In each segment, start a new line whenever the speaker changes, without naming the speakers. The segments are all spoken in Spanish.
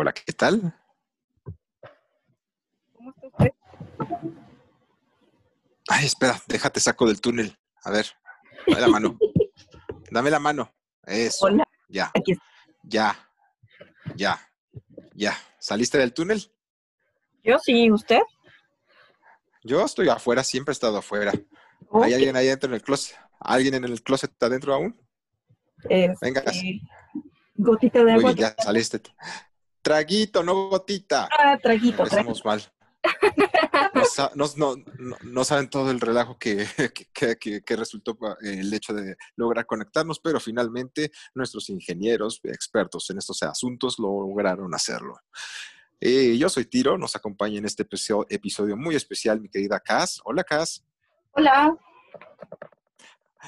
Hola, ¿qué tal?
¿Cómo está usted?
Ay, espera, déjate saco del túnel. A ver, dame la mano. Dame la mano. Eso.
Hola,
Ya,
aquí está.
ya, ya, ya. ¿Saliste del túnel?
Yo sí, ¿usted?
Yo estoy afuera, siempre he estado afuera. ¿Hay alguien ahí adentro en el closet? ¿Alguien en el closet está adentro aún?
este,
Venga.
Gotita de agua.
ya saliste. Traguito, no gotita.
Ah, traguito.
Empezamos mal. No, no- no- no- saben todo el relajo que, que- que- que resultó el hecho de lograr conectarnos, pero finalmente nuestros ingenieros expertos en estos asuntos lograron hacerlo. Eh, yo soy Tiro, nos acompaña en este episodio, episodio muy especial mi querida Cas. Hola Cas.
Hola.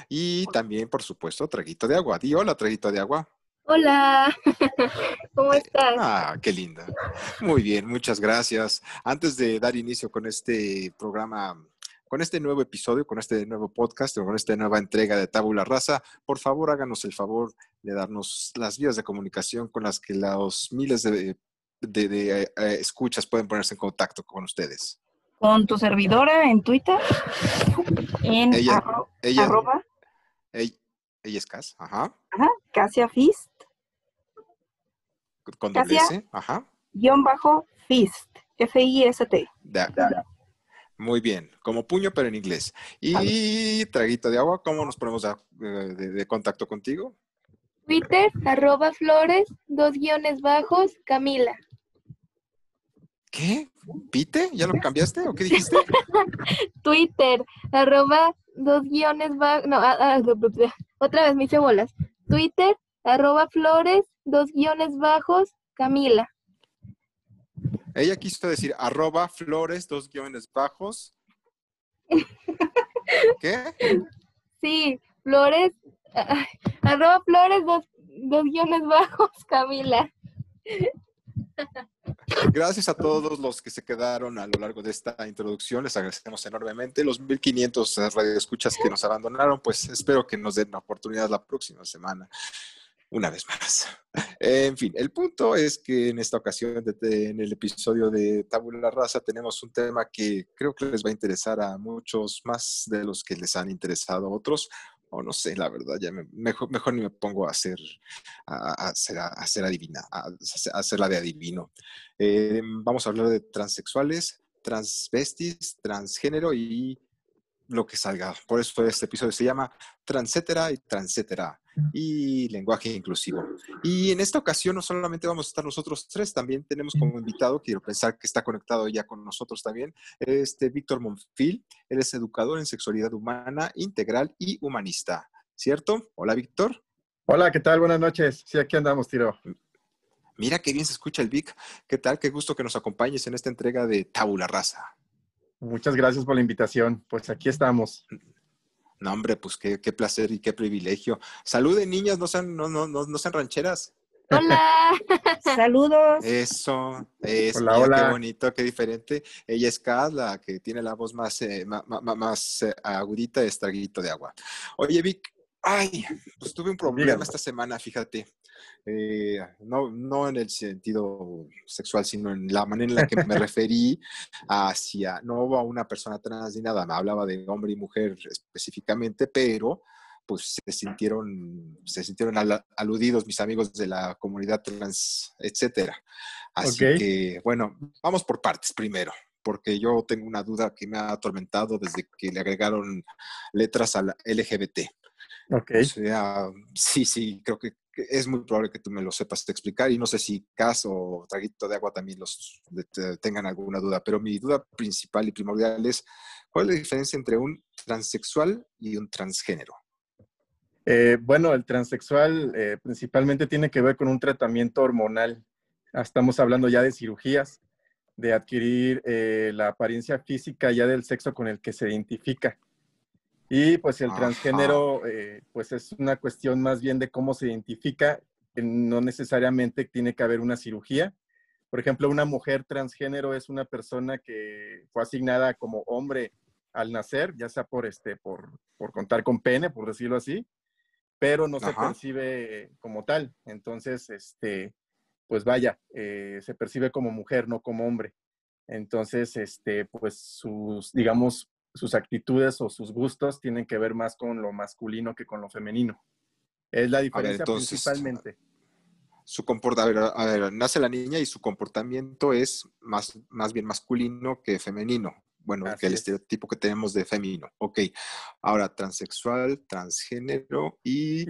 Y también, por supuesto, Traguito de Agua. Di hola, Traguito de Agua.
Hola. ¿Cómo estás?
Ah, qué linda. Muy bien, muchas gracias. Antes de dar inicio con este programa, con este nuevo episodio, con este nuevo podcast, o con esta nueva entrega de Tabula Rasa, por favor háganos el favor de darnos las vías de comunicación con las que los miles de, de- de, eh, eh, escuchas pueden ponerse en contacto con ustedes.
Con tu servidora en Twitter. En
Ella-
arro-
Ella,
arroba
ella, es Cas, ajá,
ajá, Casia Fist,
con doble
Casia.
S, ajá.
guion bajo Fist. F-I-S-T.
Muy bien, como puño, pero en inglés. Y traguito de agua, ¿cómo nos ponemos a- eh, de, de contacto contigo?
Twitter, arroba flores, dos guiones bajos, Camila.
¿Qué? ¿Pite? ¿Ya lo cambiaste o qué dijiste?
Twitter, arroba dos guiones bajos, no, ah, ah, bla, bla. Otra vez me hice bolas. Twitter, arroba flores, dos guiones bajos, Camila.
Ella quiso decir arroba flores, dos guiones bajos. ¿Qué?
Sí, flores, arroba flores, dos, dos guiones bajos, Camila.
Gracias a todos los que se quedaron a lo largo de esta introducción. Les agradecemos enormemente. Los 1500 radioescuchas que nos abandonaron, pues espero que nos den la oportunidad la próxima semana. Una vez más. En fin, el punto es que en esta ocasión, en el episodio de Tabula Raza, tenemos un tema que creo que les va a interesar a muchos más de los que les han interesado a otros. O no sé, la verdad, ya me- mejor, mejor ni me pongo a hacer, a, a hacer, a hacer adivina, a, a hacer la de adivino. Eh, vamos a hablar de transexuales, transvestis, transgénero y lo que salga. Por eso este episodio se llama Transetera y Transetera y lenguaje inclusivo. Y en esta ocasión no solamente vamos a estar nosotros tres, también tenemos como invitado, quiero pensar que está conectado ya con nosotros también, este Víctor Monfil. Él es educador en sexualidad humana, integral y humanista. ¿Cierto? Hola, Víctor.
Hola, ¿qué tal? Buenas noches. Sí, aquí andamos, Tiro.
Mira qué bien se escucha el Vic. ¿Qué tal? Qué gusto que nos acompañes en esta entrega de Tabula Raza.
Muchas gracias por la invitación. Pues aquí estamos.
No, hombre, pues qué, qué placer y qué privilegio. Saluden, niñas, no sean, no, no, no, no sean rancheras.
Hola.
Saludos.
Eso,
Hola,
mira,
hola.
qué bonito, qué diferente. Ella es Kaz, la que tiene la voz más, eh, ma- ma- ma- más eh, agudita, es Traguito de Agua. Oye, Vic, ay, pues tuve un problema
Dígame.
esta semana, fíjate. Eh, no, no en el sentido sexual, sino en la manera en la que me referí hacia, no a una persona trans ni nada, me hablaba de hombre y mujer específicamente, pero pues se sintieron, se sintieron al- aludidos mis amigos de la comunidad trans, etcétera. Así que, bueno, vamos por partes primero, porque yo tengo una duda que me ha atormentado desde que le agregaron letras a la LGBT.
Ok.
O sea, sí, sí, creo que es muy probable que tú me lo sepas explicar y no sé si Cas o Traguito de Agua también los tengan alguna duda, pero mi duda principal y primordial es, ¿cuál es la diferencia entre un transexual y un transgénero?
Eh, bueno, el transexual eh, principalmente tiene que ver con un tratamiento hormonal. Estamos hablando ya de cirugías, de adquirir eh, la apariencia física ya del sexo con el que se identifica. Y pues el
Ajá.
transgénero, eh, pues es una cuestión más bien de cómo se identifica. No necesariamente tiene que haber una cirugía. Por ejemplo, una mujer transgénero es una persona que fue asignada como hombre al nacer, ya sea por, este, por, por contar con pene, por decirlo así, pero no se percibe como tal. Entonces, este, pues vaya, eh, se percibe como mujer, no como hombre. Entonces, este, pues sus, digamos, sus actitudes o sus gustos tienen que ver más con lo masculino que con lo femenino. Es la diferencia principalmente.
Su comportamiento, a ver, nace la niña y su comportamiento es más, más bien masculino que femenino. Bueno, que el estereotipo que tenemos de femenino. Ok. Ahora, transexual, transgénero y,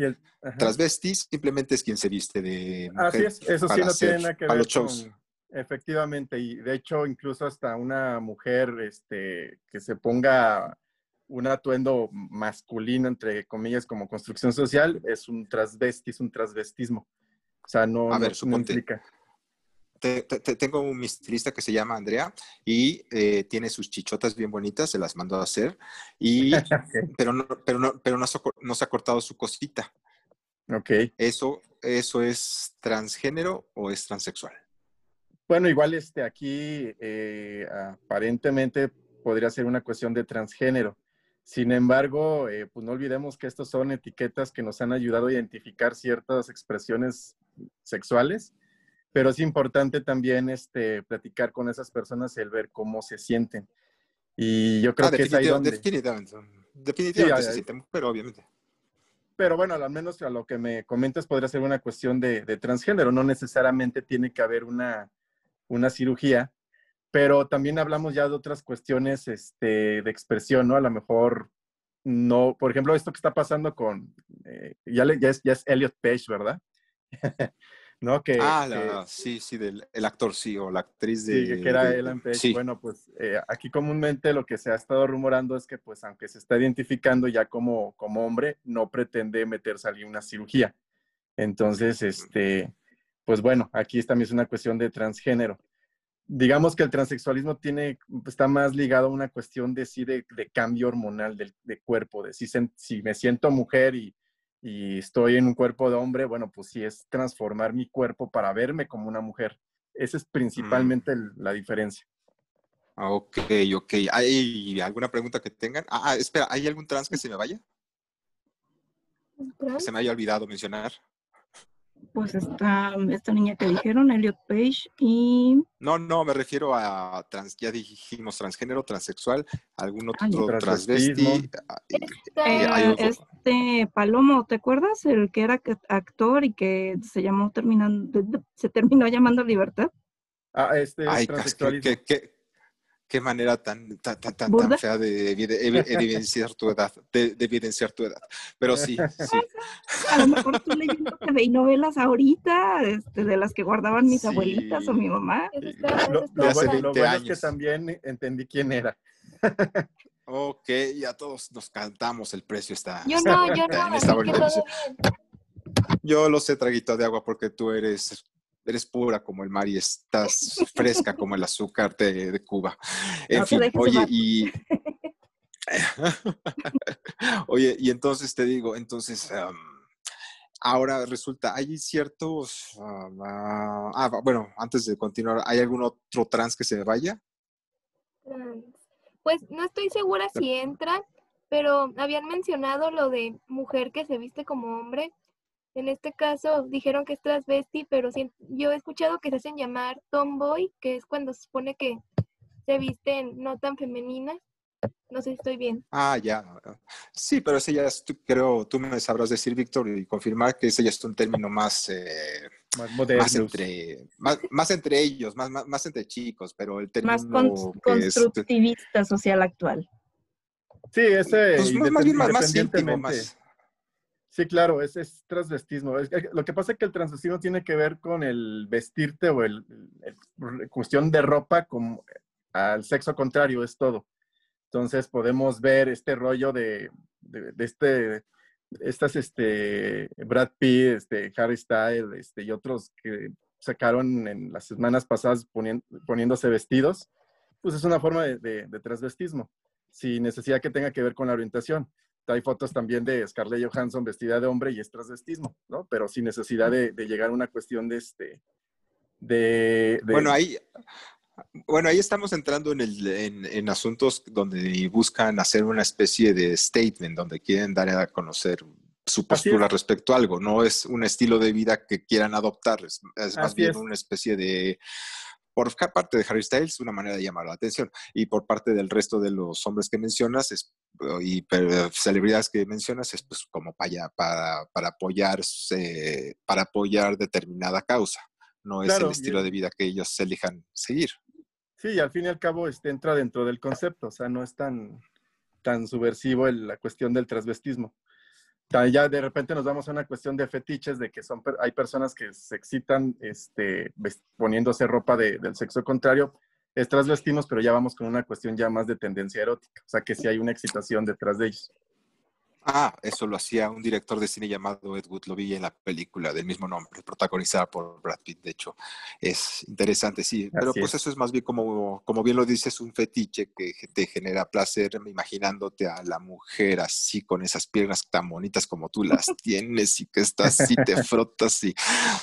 transvestis simplemente es quien se viste de
mujer. Así es, eso sí no tiene nada que ver con... Efectivamente, y de hecho incluso hasta una mujer este, que se ponga un atuendo masculino, entre comillas, como construcción social, es un transvestis, un transvestismo. O sea, no,
A ver, no, implica. tengo un mistilista que se llama Andrea y eh, tiene sus chichotas bien bonitas, se las mandó a hacer, y, pero, no, pero, no, pero no, se ha cortado su cosita.
Ok.
¿Eso, ¿Eso es transgénero o es transexual?
Bueno, igual este, aquí eh, aparentemente podría ser una cuestión de transgénero. Sin embargo, eh, pues no olvidemos que estas son etiquetas que nos han ayudado a identificar ciertas expresiones sexuales, pero es importante también este, platicar con esas personas y el ver cómo se sienten. Y yo creo ah, que es ahí donde...
Definitivamente, definitivamente se sienten, pero obviamente.
Pero bueno, al menos a lo que me comentas podría ser una cuestión de, de transgénero, no necesariamente tiene que haber una, una cirugía, pero también hablamos ya de otras cuestiones este, de expresión, ¿no? A lo mejor no, por ejemplo, esto que está pasando con, eh, ya, ya, es, ya, es, Elliot Page, ¿verdad? ¿No? Que,
ah, sí, sí, del el actor, sí, o la actriz de...
Sí, que era Ellen Page. Bueno, pues eh, aquí comúnmente lo que se ha estado rumorando es que, pues, aunque se está identificando ya como, como hombre, no pretende meterse a una cirugía. Entonces, este, pues bueno, aquí también es una cuestión de transgénero digamos que el transexualismo tiene, está más ligado a una cuestión de sí, de, cambio hormonal del, de cuerpo, de si, si me siento mujer y, y, estoy en un cuerpo de hombre, bueno, pues sí es transformar mi cuerpo para verme como una mujer. Esa es mm. principalmente la diferencia.
Ah, ok, ok. ¿Hay alguna pregunta que tengan? Ah, ah, espera, ¿hay algún trans que se me vaya? Que se me haya olvidado mencionar
pues esta, esta niña que dijeron, Elliot Page, y...
No, no, me refiero a, trans, ya dijimos transgénero, transexual, algún otro transvesti.
Ah, eh, este Palomo, ¿te acuerdas? El que era actor y que se llamó terminando, se terminó llamando Libertad.
Ah, este
Ay, ¿qué, qué manera tan, tan, tan, tan fea de, evidenciar tu edad, de, evidenciar tu edad. Pero sí, sí.
A lo mejor tú leyendo TV novelas ahorita, este, de las que guardaban mis abuelitas o mi mamá.
Lo, bueno, es que también entendí quién era.
Ok, ya todos nos cantamos, el precio está.
Yo no, yo no.
Yo lo sé, traguito de agua, porque tú eres eres pura como el mar y estás fresca como el azúcar de, Cuba. En fin, oye, y... oye, y entonces te digo, entonces, ahora resulta, hay ciertos, ah, ah, bueno, antes de continuar, ¿hay algún otro trans que se vaya?
Pues no estoy segura si entra, pero habían mencionado lo de mujer que se viste como hombre en este caso dijeron que es transvesti, pero yo he escuchado que se hacen llamar tomboy, que es cuando se supone que se visten no tan femeninas. No sé si estoy bien.
Ah, ya. Sí, pero ese ya es, creo, tú me sabrás decir, Víctor, y confirmar que ese ya es un término más... Eh, más, entre, más, entre ellos, más, más, entre chicos, pero el término...
Más constructivista social actual.
Sí, ese... Pues más, bien más íntimo, más... Sí, claro, es, es transvestismo. lo que pasa es que el transvestismo tiene que ver con el vestirte o el, cuestión de ropa como al sexo contrario, es todo. Entonces podemos ver este rollo de, de, este, estas, este, Brad Pitt, este, Harry Styles, este, y otros que sacaron en las semanas pasadas poniéndose vestidos, pues es una forma de, de transvestismo, sin necesidad que tenga que ver con la orientación hay fotos también de Scarlett Johansson vestida de hombre y es transvestismo, ¿no? Pero sin necesidad de, llegar a una cuestión de este. De,
Bueno, ahí. Bueno, ahí estamos entrando en, el, en, asuntos donde buscan hacer una especie de statement, donde quieren dar a conocer su postura respecto a algo, no es un estilo de vida que quieran adoptar, es, más bien una especie de, por parte de Harry Styles, una manera de llamar la atención, y por parte del resto de los hombres que mencionas es, y celebridades que mencionas, es pues como para, para, para, apoyar, para apoyar determinada causa, no es el estilo de vida que ellos elijan seguir.
Sí, y al fin y al cabo este, entra dentro del concepto, o sea, no es tan, tan subversivo la cuestión del transvestismo ya de repente nos vamos a una cuestión de fetiches, de que son, hay personas que se excitan este, poniéndose ropa del sexo contrario. Es transvestimos, pero ya vamos con una cuestión ya más de tendencia erótica. O sea, que sí hay una excitación detrás de ellos.
Ah, eso lo hacía un director de cine llamado Ed Wood, lo vi en la película del mismo nombre, protagonizada por Brad Pitt, de hecho. Es interesante, sí, pero pues eso es más bien como, como bien lo dices, un fetiche que te genera placer imaginándote a la mujer así, con esas piernas tan bonitas como tú las tienes y que estás así, te frotas y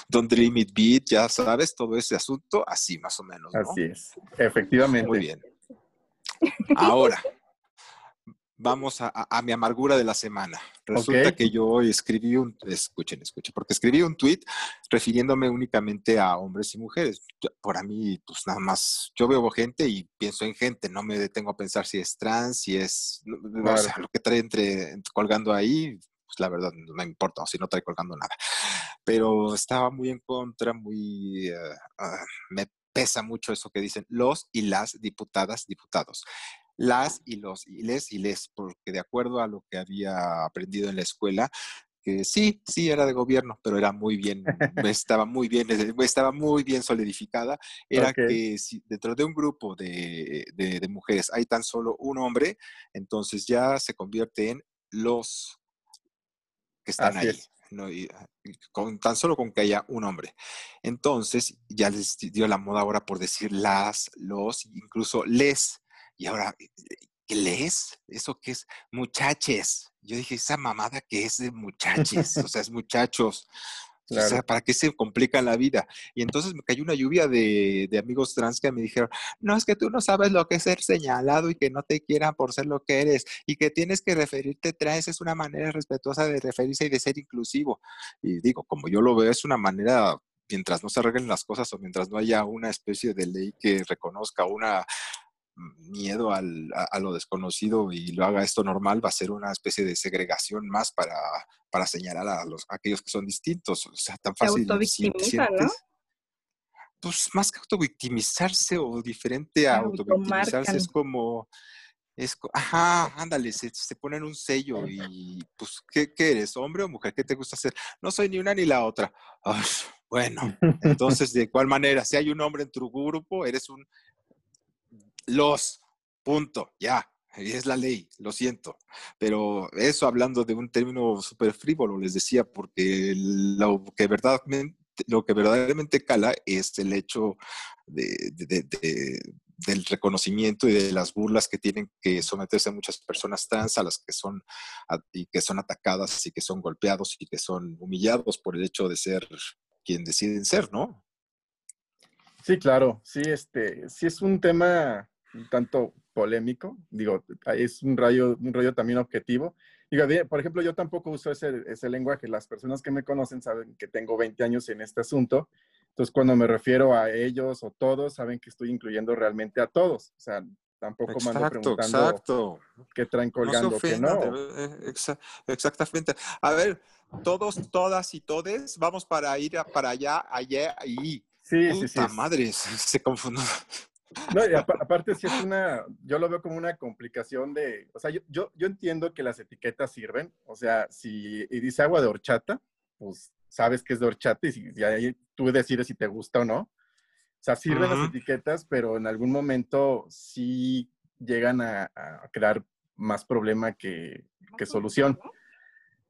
Don't Dream It Beat, ya sabes, todo ese asunto, así más o menos.
Así es, efectivamente.
Muy bien. Ahora, vamos a, mi amargura de la semana. Resulta que yo escribí un, escuchen, escuchen, porque escribí un tweet refiriéndome únicamente a hombres y mujeres. Por mí, pues nada más, yo veo gente y pienso en gente, no me detengo a pensar si es trans, si es, o sea, lo que trae entre, colgando ahí, pues la verdad no me importa, o si no trae colgando nada. Pero estaba muy en contra, muy, ah, me pesa mucho eso que dicen los y las diputadas, diputados las y los y les y les, porque de acuerdo a lo que había aprendido en la escuela, que sí, sí era de gobierno, pero era muy bien, estaba muy bien, estaba muy bien solidificada, era que si dentro de un grupo de, de, mujeres hay tan solo un hombre, entonces ya se convierte en los que están ahí. con, tan solo con que haya un hombre. Entonces ya les dio la moda ahora por decir las, los, incluso les. Y ahora, eh, ¿qué lees? ¿Eso qué es? Muchaches. Yo dije, esa mamada que es de muchaches, o sea, es muchachos. O sea, ¿para qué se complica la vida? Y entonces me cayó una lluvia de, de, amigos trans que me dijeron, no, es que tú no sabes lo que es ser señalado y que no te quieran por ser lo que eres y que tienes que referirte trans, es una manera respetuosa de referirse y de ser inclusivo. Y digo, como yo lo veo, es una manera mientras no se arreglen las cosas o mientras no haya una especie de ley que reconozca una miedo al, a, lo desconocido y lo haga esto normal, va a ser una especie de segregación más para, para señalar a los aquellos que son distintos. O sea, tan fácil.
Si, ¿no?
Pues más que autovictimizarse o diferente a autovictimizarse es como, es, ajá, ándale, se, se, ponen un sello y pues, ¿qué, ¿qué, eres? ¿Hombre o mujer? ¿Qué te gusta hacer? No soy ni una ni la otra. bueno, entonces, ¿de cuál manera? Si hay un hombre en tu grupo, eres un los, punto, ya, es la ley, lo siento. Pero eso hablando de un término súper frívolo, les decía, porque lo que, verdaderamente, lo que verdaderamente cala es el hecho de, del reconocimiento y de las burlas que tienen que someterse muchas personas trans, a las que son, y que son atacadas y que son golpeados y que son humillados por el hecho de ser quien deciden ser, ¿no?
Sí, claro, sí, este, sí es un tema un tanto polémico, digo, es un rayo, un rollo también objetivo. Digo, por ejemplo, yo tampoco uso ese, ese lenguaje. Las personas que me conocen saben que tengo 20 años en este asunto. Entonces, cuando me refiero a ellos o todos, saben que estoy incluyendo realmente a todos. O sea, tampoco exacto, mando preguntando
exacto.
qué traen colgando, no que no.
Exactamente. A ver, todos, todas y todes, vamos para ir para allá, allá, ahí.
Sí, sí, sí.
madre, se confundió.
No, y aparte si es una, yo lo veo como una complicación de, o sea, yo, yo, yo, entiendo que las etiquetas sirven, o sea, si dice agua de horchata, pues sabes que es de horchata y, si, ahí tú decides si te gusta o no. O sea, sirven las etiquetas, pero en algún momento sí llegan a, crear más problema que, que, solución.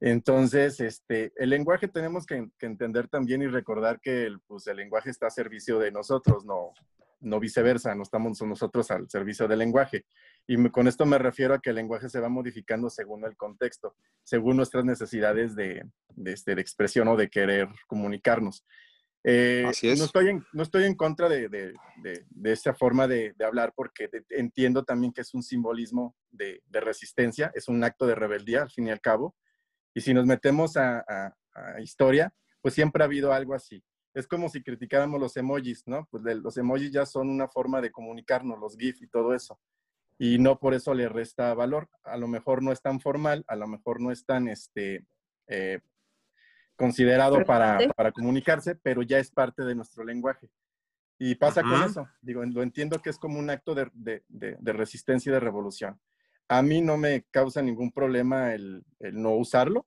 Entonces, este, el lenguaje tenemos que, que, entender también y recordar que el, pues, el lenguaje está a servicio de nosotros, no, no viceversa, no estamos nosotros al servicio del lenguaje. Y con esto me refiero a que el lenguaje se va modificando según el contexto, según nuestras necesidades de, este, de expresión o de querer comunicarnos. Eh, Así es. No estoy en, no estoy en contra de, de, de, esa forma de, hablar porque entiendo también que es un simbolismo de, resistencia, es un acto de rebeldía al fin y al cabo. Y si nos metemos a, a historia, pues siempre ha habido algo así. Es como si criticáramos los emojis, ¿no? Pues los emojis ya son una forma de comunicarnos, los GIF y todo eso. Y no por eso le resta valor. A lo mejor no es tan formal, a lo mejor no es tan este, eh, considerado para, para, comunicarse, pero ya es parte de nuestro lenguaje. Y pasa con eso. Digo, lo entiendo que es como un acto de, de, de, resistencia y de revolución. A mí no me causa ningún problema el, el no usarlo,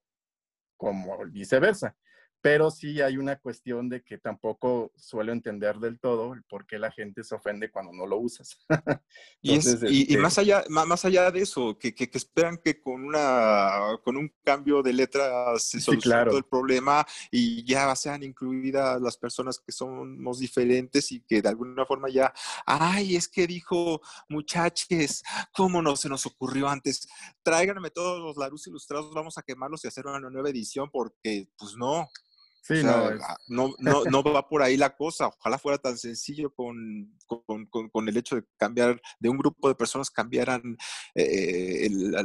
como viceversa pero sí hay una cuestión de que tampoco suelo entender del todo el por qué la gente se ofende cuando no lo usas.
y, este más, allá, más allá de eso, que, que, esperan que con, una, con un cambio de letra se solucione todo el problema y ya sean incluidas las personas que somos diferentes y que de alguna forma ya, ay, es que dijo, muchaches, ¿cómo no se nos ocurrió antes? Tráiganme todos los Larus ilustrados, vamos a quemarlos y hacer una nueva edición porque, pues no. Sí, ah, no, no, no, va por ahí la cosa. Ojalá fuera tan sencillo con, con, con, el hecho de cambiar, de un grupo de personas cambiaran eh, la,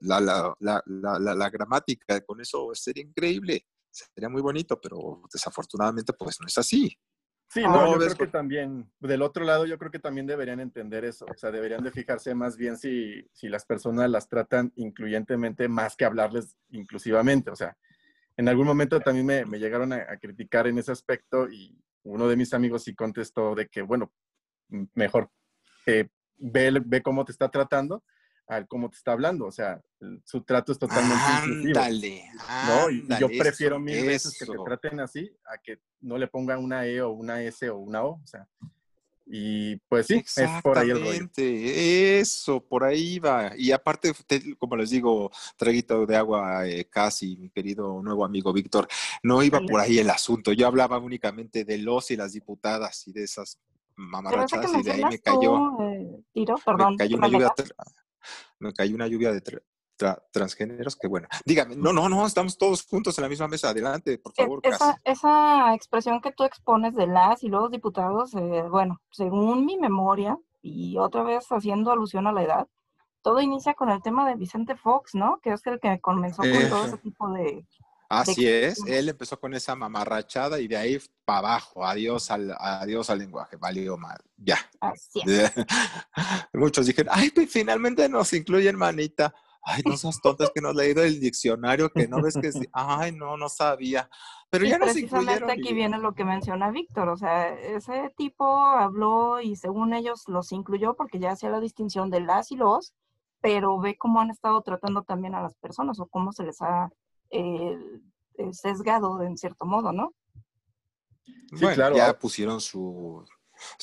la, la, la, gramática. Con eso sería increíble, sería muy bonito, pero desafortunadamente pues no es así.
Sí, no, yo creo que también, del otro lado, yo creo que también deberían entender eso. O sea, deberían de fijarse más bien si, si las personas las tratan incluyentemente más que hablarles inclusivamente. O sea, en algún momento también me, llegaron a, criticar en ese aspecto y uno de mis amigos sí contestó de que, bueno, mejor eh, ve, ve cómo te está tratando al cómo te está hablando. O sea, su trato es totalmente
ándale,
¿no? Y, yo prefiero mil veces que te traten así a que no le pongan una E o una S o una O. O sea, y pues sí, es por ahí el rollo.
Eso, por ahí va. Y aparte, como les digo, traguito de agua eh, casi, mi querido nuevo amigo Víctor, no iba por ahí el asunto. Yo hablaba únicamente de los y las diputadas y de esas mamarrachadas y de ahí me cayó.
Eh, tiro, perdón,
me cayó una lluvia, me cayó una lluvia de, transgéneros, que bueno. Dígame, no, no, no, estamos todos juntos en la misma mesa. Adelante, por e, favor.
Esa, esa expresión que tú expones de las y los diputados, eh, bueno, según mi memoria, y otra vez haciendo alusión a la edad, todo inicia con el tema de Vicente Fox, ¿no? Que es el que comenzó con todo ese tipo de...
Así es, él empezó con esa mamarrachada y de ahí para abajo, adiós al, adiós al lenguaje, valió mal, ya.
Así es.
Muchos dijeron, ay, pues finalmente nos incluyen manita ay, no seas tontas que no has leído el diccionario, que no ves que, ay, no, no sabía. Pero ya nos
precisamente aquí viene lo que menciona Víctor, o sea, ese tipo habló y según ellos los incluyó porque ya hacía la distinción de las y los, pero ve cómo han estado tratando también a las personas o cómo se les ha eh, eh, sesgado en cierto modo, ¿no?
Sí, claro. Ya pusieron su,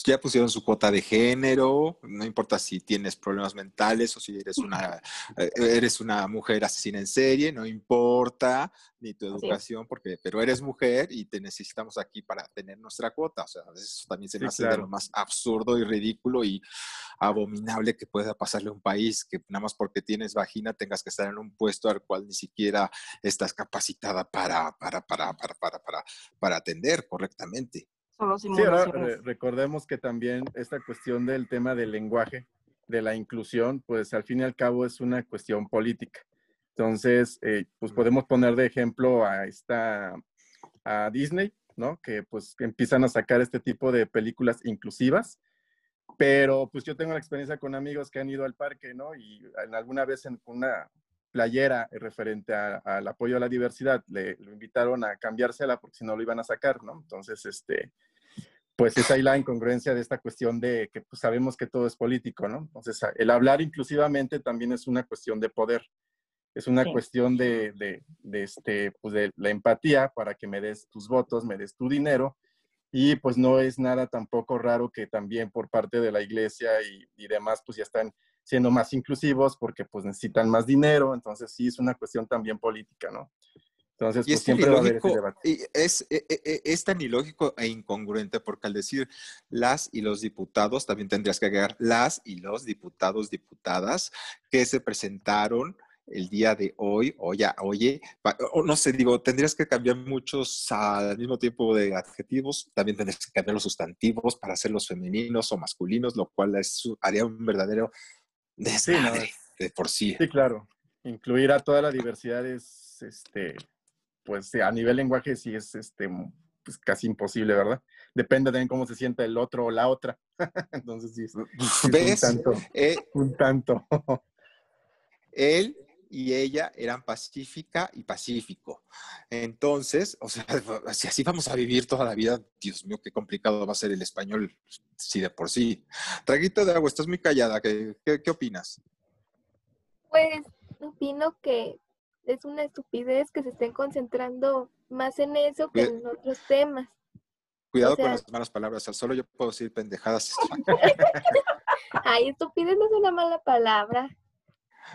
ya pusieron su cuota de género, no importa si tienes problemas mentales o si eres una, eh, eres una mujer asesina en serie, no importa ni tu educación, porque, pero eres mujer y te necesitamos aquí para tener nuestra cuota. O sea, eso también se me hace de lo más absurdo y ridículo y abominable que pueda pasarle a un país que nada más porque tienes vagina tengas que estar en un puesto al cual ni siquiera estás capacitada para, para, para, para, para, para, para atender correctamente.
Sí, ahora recordemos que también esta cuestión del tema del lenguaje, de la inclusión, pues al fin y al cabo es una cuestión política. Entonces, eh, pues podemos poner de ejemplo a esta, a Disney, ¿no? Que pues empiezan a sacar este tipo de películas inclusivas, pero pues yo tengo la experiencia con amigos que han ido al parque, ¿no? Y en alguna vez en una playera referente al apoyo a la diversidad, le lo invitaron a cambiársela porque si no lo iban a sacar, ¿no? Entonces, este, pues es ahí la incongruencia de esta cuestión de que pues, sabemos que todo es político, ¿no? Entonces, el hablar inclusivamente también es una cuestión de poder, es una cuestión de, de, de, este, pues de la empatía para que me des tus votos, me des tu dinero, y pues no es nada tampoco raro que también por parte de la iglesia y, y demás, pues ya están siendo más inclusivos porque pues necesitan más dinero, entonces sí es una cuestión también política, ¿no? Entonces, pues, siempre va a haber ese debate.
Y es, e, e, e, es, tan ilógico e incongruente porque al decir las y los diputados, también tendrías que agregar las y los diputados, diputadas que se presentaron el día de hoy, o ya, oye, o no sé, digo, tendrías que cambiar muchos al mismo tiempo de adjetivos, también tendrías que cambiar los sustantivos para hacerlos femeninos o masculinos, lo cual es, haría un verdadero desmadre de por sí.
Sí, claro. Incluir a toda la diversidad es es, este, pues a nivel lenguaje sí es este, pues, casi imposible, ¿verdad? Depende de cómo se sienta el otro o la otra. Entonces sí, sí
¿Ves?
un tanto.
Eh,
Un tanto.
él y ella eran pacífica y pacífico. Entonces, o sea, si así vamos a vivir toda la vida, Dios mío, qué complicado va a ser el español, sí de por sí. Traguito de agua, estás muy callada, ¿qué, qué, qué opinas?
Pues opino que es una estupidez que se estén concentrando más en eso que en otros temas.
Cuidado
O sea-
con las malas palabras, solo yo puedo decir pendejadas.
Ay, estupidez no es una mala palabra.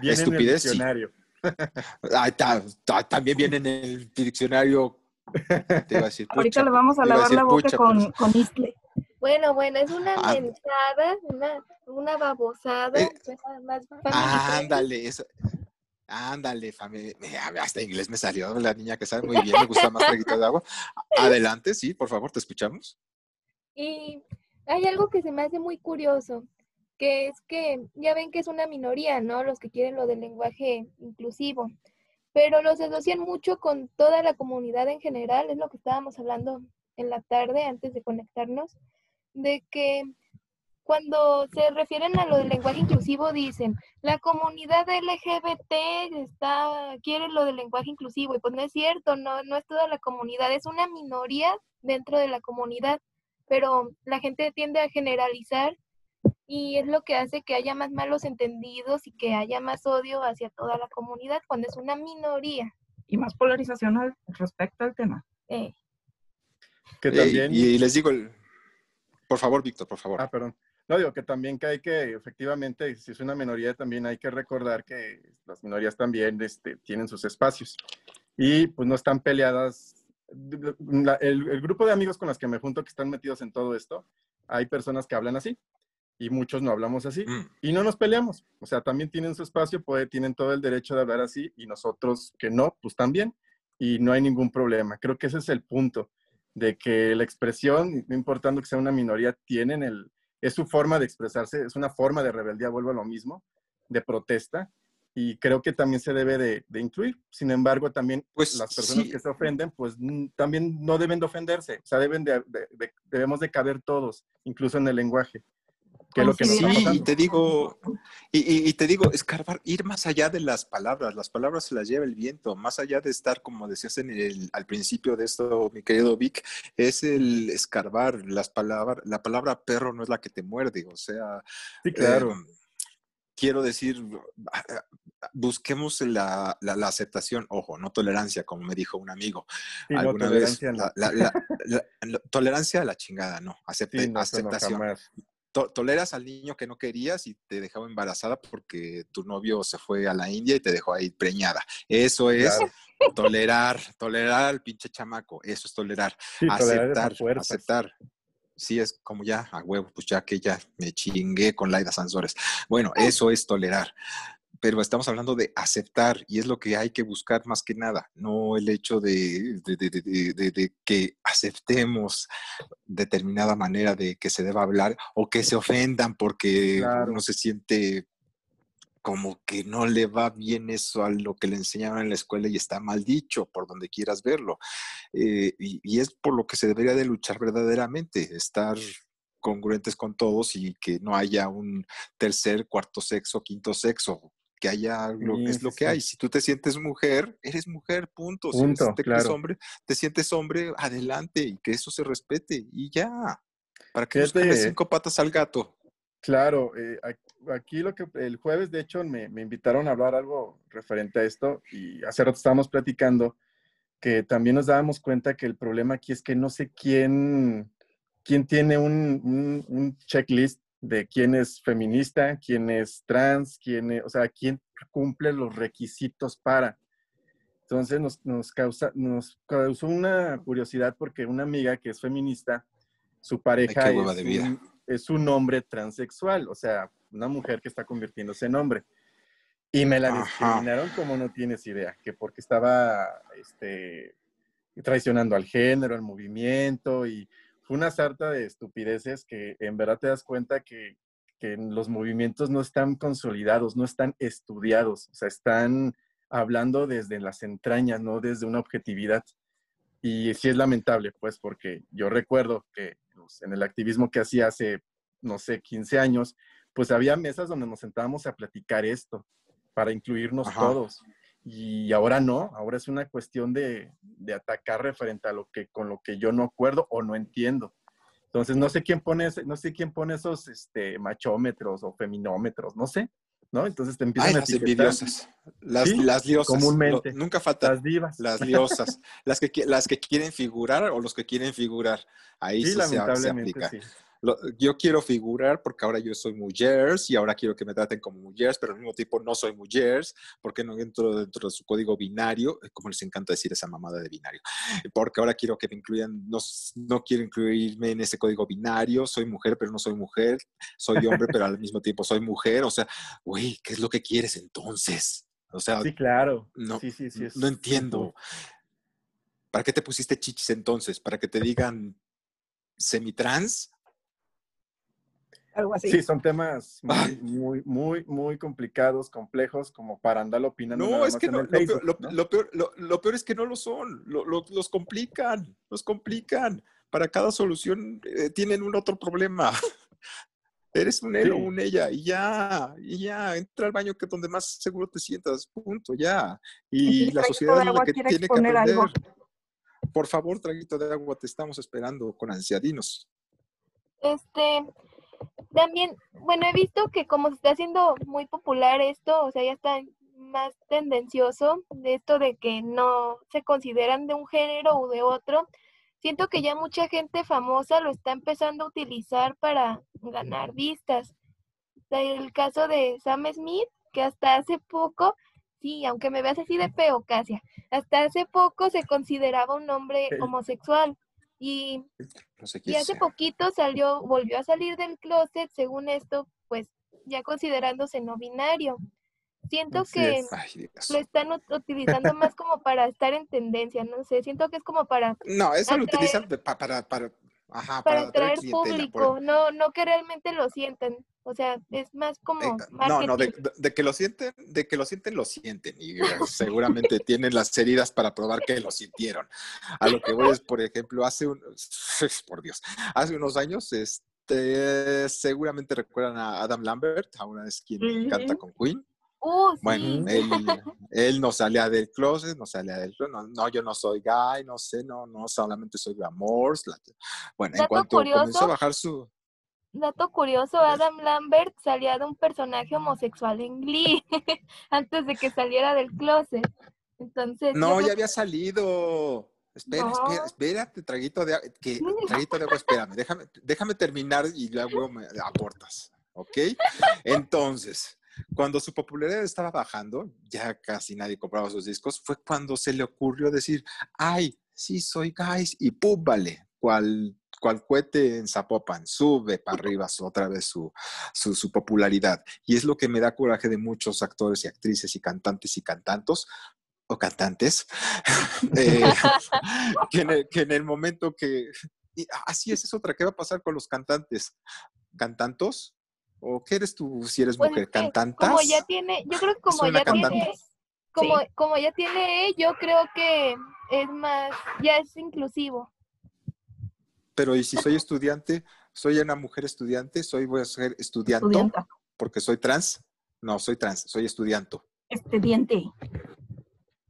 Viene en el
Estupidez, sí.
diccionario.
Ay, ta- ta- también viene en el diccionario. Te iba a decir
Ahorita le vamos a
a
lavar
decir
la boca
pucha,
con,
pero-
con istle.
Bueno, bueno, es una
Ah.
mentada, una, una babosada.
Eh,
suena más friendly.
Ándale, eso. Ándale, familia. Hasta inglés me salió la niña que sabe muy bien, me gusta más traguito de agua. Adelante, sí, por favor, te escuchamos.
Y hay algo que se me hace muy curioso, que es que ya ven que es una minoría, ¿no? Los que quieren lo del lenguaje inclusivo, pero los asocian mucho con toda la comunidad en general, es lo que estábamos hablando en la tarde antes de conectarnos, de que cuando se refieren a lo del lenguaje inclusivo dicen, la comunidad LGBT está, quiere lo del lenguaje inclusivo, y pues no es cierto, no, no es toda la comunidad, es una minoría dentro de la comunidad pero la gente tiende a generalizar y es lo que hace que haya más malos entendidos y que haya más odio hacia toda la comunidad cuando es una minoría.
Y más polarización al respecto al tema.
Eh,
Que
Eh,
también.
y, y les digo, el- por favor, Víctor, por favor.
Ah, perdón. No, digo que también que hay que, efectivamente, si es una minoría, también hay que recordar que las minorías también este, tienen sus espacios y pues no están peleadas. La- el, el grupo de amigos con los que me junto que están metidos en todo esto, hay personas que hablan así y muchos no hablamos así
Mm.
y no nos peleamos. O sea, también tienen su espacio, puede, tienen todo el derecho de hablar así y nosotros que no, pues también. Y no hay ningún problema. Creo que ese es el punto, de que la expresión, no importando que sea una minoría, tienen el, es su forma de expresarse, es una forma de rebeldía, vuelvo a lo mismo, de protesta. Y creo que también se debe de, de incluir. Sin embargo, también
Pues,
las personas
sí.
que se ofenden, pues mm, también no deben de ofenderse. O sea, deben de, de- de- debemos de caber todos, incluso en el lenguaje. Que es lo que nos está
Sí, y te digo, y, y- y te digo, escarbar, ir más allá de las palabras, las palabras se las lleva el viento, más allá de estar, como decías en el, al principio de esto, mi querido Vic, es el escarbar, las palabras, la palabra perro no es la que te muerde, o sea,
Sí, claro.
eh, quiero decir, busquemos la, la- la aceptación, ojo, no tolerancia, como me dijo un amigo
Sí, no,
alguna vez,
tolerancia no.
la, la- la- la- la- tolerancia a la chingada, no, acepte-
Sí, no, eso no,
aceptación
jamás.
To- toleras al niño que no querías y te dejaba embarazada porque tu novio se fue a la India y te dejó ahí preñada. Eso es
Claro.
tolerar, tolerar al pinche chamaco, eso es tolerar,
Sí, tolerar
aceptar,
fuerzas.
aceptar. Sí, es como ya, a huevo, pues ya que ya me chingué con Laida Sansores. Bueno, eso es tolerar. Pero estamos hablando de aceptar y es lo que hay que buscar más que nada, no el hecho de, de- que aceptemos determinada manera de que se deba hablar o que se ofendan porque
Claro.
uno se siente como que no le va bien eso a lo que le enseñaron en la escuela y está mal dicho, por donde quieras verlo. Eh, y, y es por lo que se debería de luchar verdaderamente, estar congruentes con todos y que no haya un tercer, cuarto sexo, quinto sexo, que haya lo,
Sí,
es lo que
sí.
hay. Si tú te sientes mujer, eres mujer, punto. Si te
claro.
hombre, te sientes hombre, adelante y que eso se respete y ya. Para que buscarle cinco patas al gato.
Claro, eh, aquí lo que el jueves, de hecho, me, me invitaron a hablar algo referente a esto y hace rato estábamos platicando que también nos dábamos cuenta que el problema aquí es que no sé quién, quién tiene un, un- un checklist de quién es feminista, quién es trans, quién es, o sea, quién cumple los requisitos para. Entonces nos, nos, causa, nos causó una curiosidad porque una amiga que es feminista, su pareja es
de vida.
un- es un hombre transexual, o sea, una mujer que está convirtiéndose en hombre. Y me la
Ajá.
discriminaron como no tienes idea, que porque estaba este, traicionando al género, al movimiento, y fue una sarta de estupideces que en verdad te das cuenta que, que los movimientos no están consolidados, no están estudiados, o sea, están hablando desde las entrañas, no desde una objetividad. Y sí es lamentable, pues, porque yo recuerdo que pues, en el activismo que hacía hace, no sé, 15 años, pues había mesas donde nos sentábamos a platicar esto para incluirnos todos. Y ahora no, ahora es una cuestión de, de, atacar referente a lo que con lo que yo no acuerdo o no entiendo. Entonces no sé quién pone, no sé quién pone esos este, machómetros o feminómetros, no sé. ¿no? Entonces te empiezan a
las envidiosas, las, las liosas.
Comúnmente.
nunca faltan.
Las divas.
Las liosas. las, que, las que quieren figurar o los que quieren figurar. Ahí sí, se, se, aplica. Sí yo quiero figurar porque ahora yo soy mujeres y ahora quiero que me traten como mujeres, pero al mismo tiempo no soy mujeres porque no entro dentro de su código binario, eh, como les encanta decir esa mamada de binario, porque ahora quiero que me incluyan, no, no quiero incluirme en ese código binario, soy mujer pero no soy mujer, soy hombre pero al mismo tiempo soy mujer, o sea, güey, ¿qué es lo que quieres entonces? O sea,
sí, claro.
No,
sí, sí, sí,
no entiendo. ¿Para qué te pusiste chichis entonces? ¿Para que te digan semitrans?
Algo así.
Sí, son temas muy, muy, muy, complicados, complejos, como para andar opinando.
No, es que no, lo, peor, lo, peor, es que no lo son, los complican, los complican. Para cada solución eh, tienen un otro problema. Eres un él o un ella y ya, y ya, entra al baño que es donde más seguro te sientas, punto, ya. Y, la sociedad es la que tiene que aprender. Por favor, traguito de agua, te estamos esperando con ansiadinos.
Este, también, bueno, he visto que como se está haciendo muy popular esto, o sea, ya está más tendencioso de esto de que no se consideran de un género u de otro. Siento que ya mucha gente famosa lo está empezando a utilizar para ganar vistas. El caso de Sam Smith, que hasta hace poco, sí, aunque me veas así de feo, Casia, hasta hace poco se consideraba un hombre homosexual. Y, y hace poquito salió, volvió a salir del closet, según esto, pues ya considerándose no binario. Siento que lo están utilizando más como para estar en tendencia, no sé, siento que es como para...
No, eso lo utilizan para, para,
Ajá, para, atraer público, no, no que realmente lo sientan. O sea, es más como. Eh,
no, no, de, que lo sienten, de que lo sienten, lo sienten. Y seguramente tienen las heridas para probar que lo sintieron. A lo que voy es, por ejemplo, hace un. Por Dios, hace unos años, este, seguramente recuerdan a Adam Lambert, ahora es quien canta con Queen.
Uh,
bueno, él, él, no salía del closet, no salía del closet, no, no, yo no soy gay, no sé, no, no, solamente soy glamour. Bueno, en cuanto comenzó a bajar su...
Dato curioso, Adam Lambert salía de un personaje homosexual en Glee antes de que saliera del closet. Entonces...
No, ya había salido. Espera, espera, espérate, traguito de, que, traguito de agua, espérame, déjame, déjame terminar y luego me aportas, ¿ok? Entonces, cuando su popularidad estaba bajando, ya casi nadie compraba sus discos, fue cuando se le ocurrió decir, ay, sí soy guys, y pum, vale, cual, cual cohete en Zapopan, sube para arriba otra vez su, su, popularidad. Y es lo que me da coraje de muchos actores y actrices y cantantes y cantantos, o cantantes, eh, que, en el, momento que... así es, es otra, ¿qué va a pasar con los cantantes? ¿Cantantos? ¿O qué eres tú si eres pues mujer? ¿Cantantas?
Como ya tiene, yo creo que como ya tiene, como, como ya tiene, yo creo que es más, ya es inclusivo.
Pero ¿y si soy estudiante? ¿Soy una mujer estudiante? ¿Soy, voy a ser estudiante? Porque soy trans. No, soy trans, soy estudiante.
Estudiante.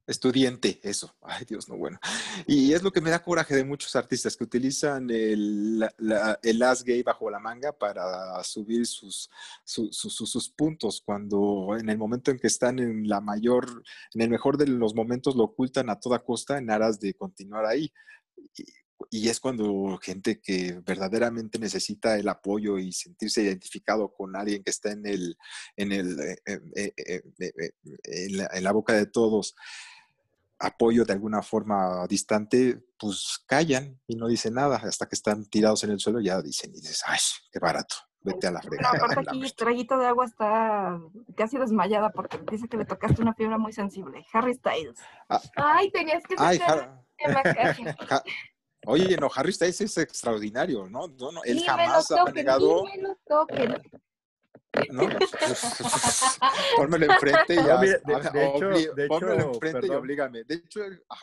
Estudiante, eso. Ay, Dios, no, bueno. Y es lo que me da coraje de muchos artistas que utilizan el, el as gay bajo la manga para subir sus, sus, puntos, cuando en el momento en que están en la mayor, en el mejor de los momentos lo ocultan a toda costa en aras de continuar ahí. Y, es cuando gente que verdaderamente necesita el apoyo y sentirse identificado con alguien que está en el, en el, eh, eh, eh, en la boca de todos, apoyo de alguna forma distante, pues callan y no dicen nada. Hasta que están tirados en el suelo ya dicen y dices, ay, qué barato, vete a la fregada.
No, aparte aquí, Trayito de Agua está casi desmayada porque dice que le tocaste una fibra muy sensible. Harry Styles.
Ah, ay, tenías que ay,
Oye, no, Harry Styles es extraordinario, ¿no? no, no él jamás ha negado. ¿No? Pónmelo enfrente y ya.
No, de- de hecho-
obli-
de hecho,
pónmelo enfrente y oblígame. De hecho,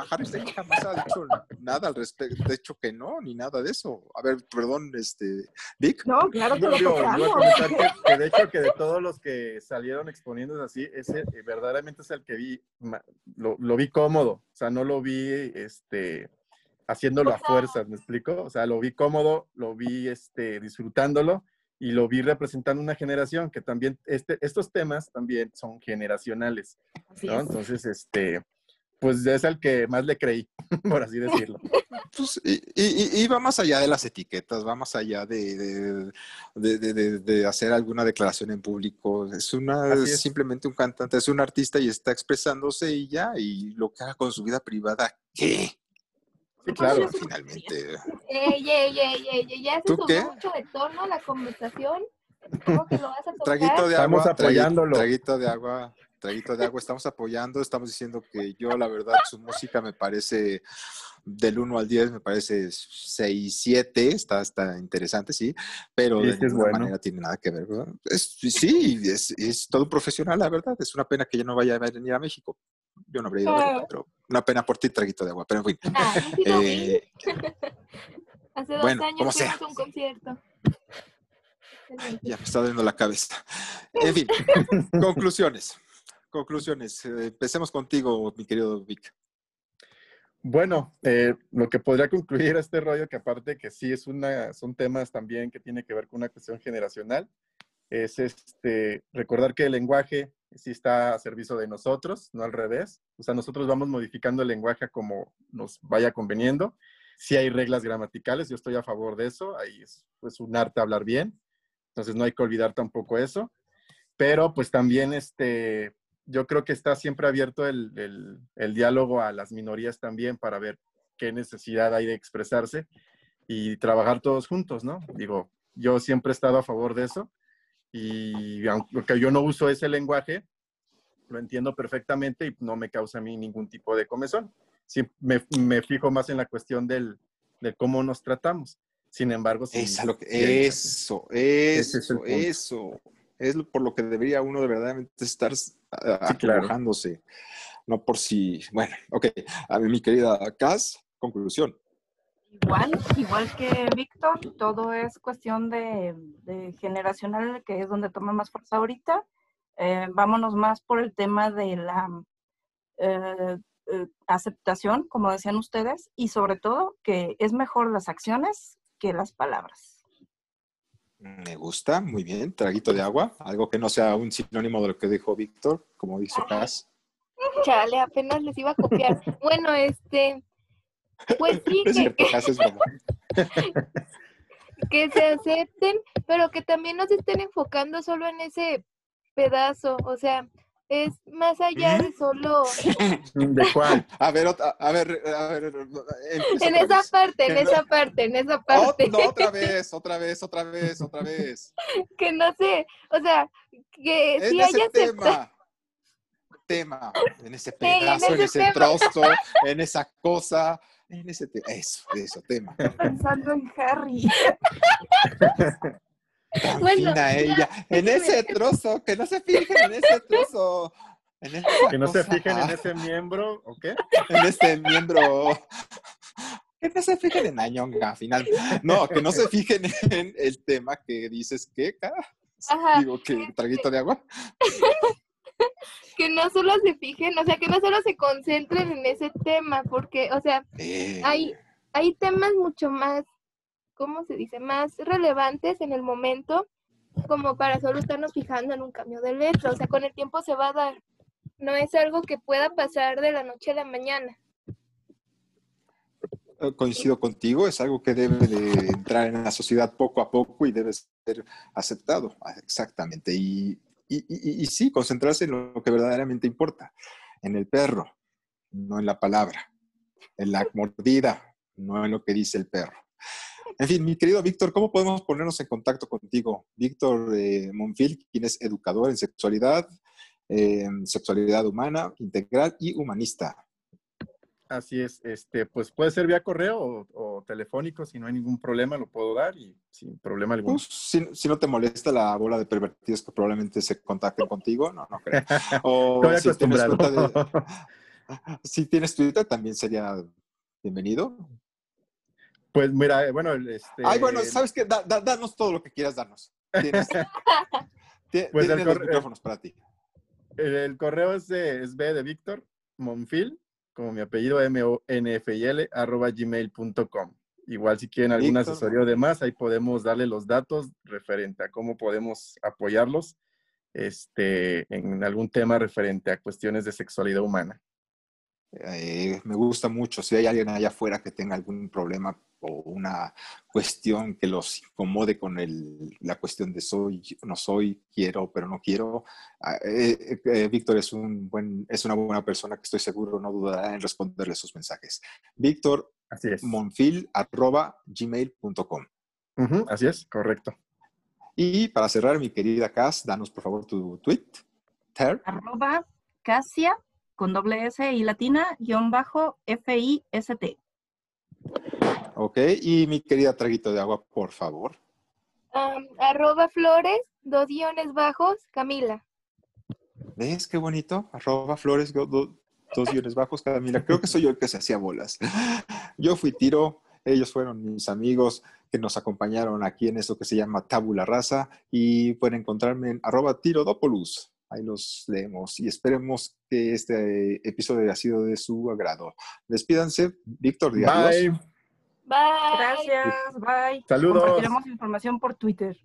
Harry jamás ha dicho nada al respecto. De hecho, que no, ni nada de eso. A ver, perdón, este, Vic.
No, claro que
No,
lo
que, que de hecho que de todos los que salieron exponiéndose así, ese eh, verdaderamente es el que vi, lo, lo vi cómodo, o sea, no lo vi este, haciéndolo a fuerzas, ¿me explico? O sea, lo vi cómodo, lo vi este, disfrutándolo y lo vi representando una generación que también, este, estos temas también son generacionales,
Así
¿no?
es.
Entonces, este, pues es el que más le creí, por así decirlo.
Pues, y, y- y va más allá de las etiquetas, va más allá de, de, de- de- de- de hacer alguna declaración en público. Es una es. simplemente un cantante, es un artista y está expresándose y ya, y lo que haga con su vida privada, ¿qué?
Sí, claro.
Finalmente.
Ey, ey, ey, ey, ey, ya se
¿Tú
subió
qué?
mucho de tono la conversación. ¿Cómo que lo vas a tocar?
Traguito de
Estamos
agua, tragui-
apoyándolo.
traguito de agua, traguito de agua, estamos apoyando, estamos diciendo que yo, la verdad, su música me parece del 1 al 10, me parece 6, 7, está, está interesante, sí, pero
Sí,
de ninguna
bueno.
manera tiene nada que ver, ¿verdad? Es- sí, es, es todo un profesional, la verdad, es una pena que yo no vaya a venir a México. Yo no habría ido a verlo, pero una pena por ti, traguito de agua, pero en fin.
Ah.
Eh,
Hace dos
bueno,
años
como sea.
un concierto.
Ya me está doliendo la cabeza. En fin, conclusiones. Conclusiones. Eh, Empecemos contigo, mi querido Vic.
Bueno, eh, lo que podría concluir a este rollo, que aparte que sí es una, son temas también que tiene que ver con una cuestión generacional, es este, recordar que el lenguaje sí está a servicio de nosotros, no al revés. O sea, nosotros vamos modificando el lenguaje como nos vaya conveniendo. Sí hay reglas gramaticales, yo estoy a favor de eso, ahí es pues, un arte hablar bien, entonces no hay que olvidar tampoco eso. Pero pues también este, yo creo que está siempre abierto el, el- el diálogo a las minorías también para ver qué necesidad hay de expresarse y trabajar todos juntos, ¿no? Digo, yo siempre he estado a favor de eso y aunque yo no uso ese lenguaje, lo entiendo perfectamente y no me causa a mí ningún tipo de comezón. Sí, me, me fijo más en la cuestión del, de cómo nos tratamos. Sin embargo,
Esa lo que- eso,
Ese es
eso, eso. Es por lo que debería uno de verdaderamente estar ah,
Sí, claro.
No por si. Bueno, ok. A mí, mi querida Cas, conclusión.
Igual, igual que Víctor, todo es cuestión de, de generacional, que es donde toma más fuerza ahorita. Eh, vámonos más por el tema de la eh, eh, aceptación, como decían ustedes, y sobre todo que es mejor las acciones que las palabras.
Me gusta, muy bien. Traguito de agua. Algo que no sea un sinónimo de lo que dijo Víctor, como dijo Cas.
Chale, apenas les iba a copiar. Bueno, este, pues sí,
Es
que,
cierto, broma.
que se acepten, pero que también no se estén enfocando solo en ese pedazo, o sea, es más allá de solo
¿De cuál?
A ver, otra- a ver, a ver.
en esa
vez.
parte, en
Que no-
esa parte, en esa
Oh,
parte,
no, otra vez, otra vez, otra vez, otra vez.
que no sé, o sea, que
en
si
ese
acepta-
tema, tema, en ese
Sí, en
pedazo, en
ese
ese trozo, en esa cosa, en ese tema, eso, eso, tema.
Pensando en Harry.
Tan
Bueno,
fina ella, en ese trozo, que no se fijen en ese trozo. En esa
Que no se fijen en ese miembro, ¿o qué?
en ese miembro. Que no se fijen en la ñonga, final. No, que no se fijen en el tema que dices que, cara.
Ajá.
Digo, que traguito de agua.
Que no solo se fijen, o sea, que no solo se concentren en ese tema, porque, o sea,
Eh,
hay, hay temas mucho más, ¿cómo se dice? Más relevantes en el momento, como para solo estarnos fijando en un cambio de letra, o sea, con el tiempo se va a dar. No es algo que pueda pasar de la noche a la mañana.
Eh, Coincido contigo, es algo que debe de entrar en la sociedad poco a poco y debe ser aceptado. Ah, Exactamente. Y, y, sí, concentrarse en lo que verdaderamente importa, en el perro, no en la palabra, en la mordida, no en lo que dice el perro. En fin, mi querido Víctor, ¿cómo podemos ponernos en contacto contigo? Víctor eh, Monfil, quien es educador en sexualidad, eh, sexualidad humana, integral y humanista.
Así es, este, pues puede ser vía correo o, o telefónico, si no hay ningún problema lo puedo dar y sin problema alguno.
Pues, si, si no te molesta la bola de pervertidos que probablemente se contacten contigo, no, no creo. O
Estoy
si tienes,
acostumbrado.
cuenta de- si tienes Twitter, también sería bienvenido.
Pues mira, eh, bueno, este,
Ay, bueno, ¿sabes qué? Da- da- danos todo lo que quieras darnos. Tienes, tie-
Pues el
tienes los
corre-
micrófonos para ti.
el, el correo es, de, es B de Víctor, Monfil, como mi apellido, M-O-N-F-I-L, arroba gmail.com. Igual si quieren algún
Víctor
asesorio o demás, ahí podemos darle los datos referente a cómo podemos apoyarlos este, en algún tema referente a cuestiones de sexualidad humana.
Eh, me gusta mucho. Si hay alguien allá afuera que tenga algún problema o una cuestión que los incomode con el- la cuestión de soy, no soy, quiero, pero no quiero, ah, eh, eh, Víctor es, un buen, es una buena persona que estoy seguro no dudará en responderle sus mensajes. Víctor monfil arroba gmail.com.
Así es, correcto.
Y para cerrar, mi querida Cass, danos por favor tu tweet. Ter.
Arroba Casia con doble S y latina, guion bajo F-I-S-T.
Ok. Y mi querida Traguito de Agua, por favor.
Arroba flores, dos guiones bajos, Camila.
¿Ves qué bonito? Arroba flores, go- do- dos guiones bajos, Camila. Creo que soy yo el que se hacía bolas. Yo fui tiro, ellos fueron mis amigos que nos acompañaron aquí en esto que se llama Tabula Rasa y pueden encontrarme en arroba tirodopolus. Ahí los leemos y esperemos que este episodio haya sido de su agrado. Despídanse, Víctor, adiós.
Bye.
Bye.
Gracias, bye.
Saludos.
Compartiremos información por Twitter.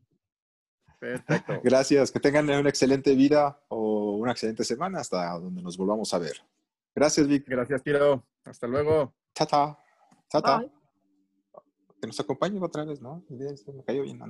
Perfecto.
Gracias, que tengan una excelente vida o una excelente semana hasta donde nos volvamos a ver. Gracias, Vic.
Gracias, Tiro. Hasta luego.
Tata. Tata.
Bye.
Que nos acompañe otra vez, ¿no? Me cayó bien.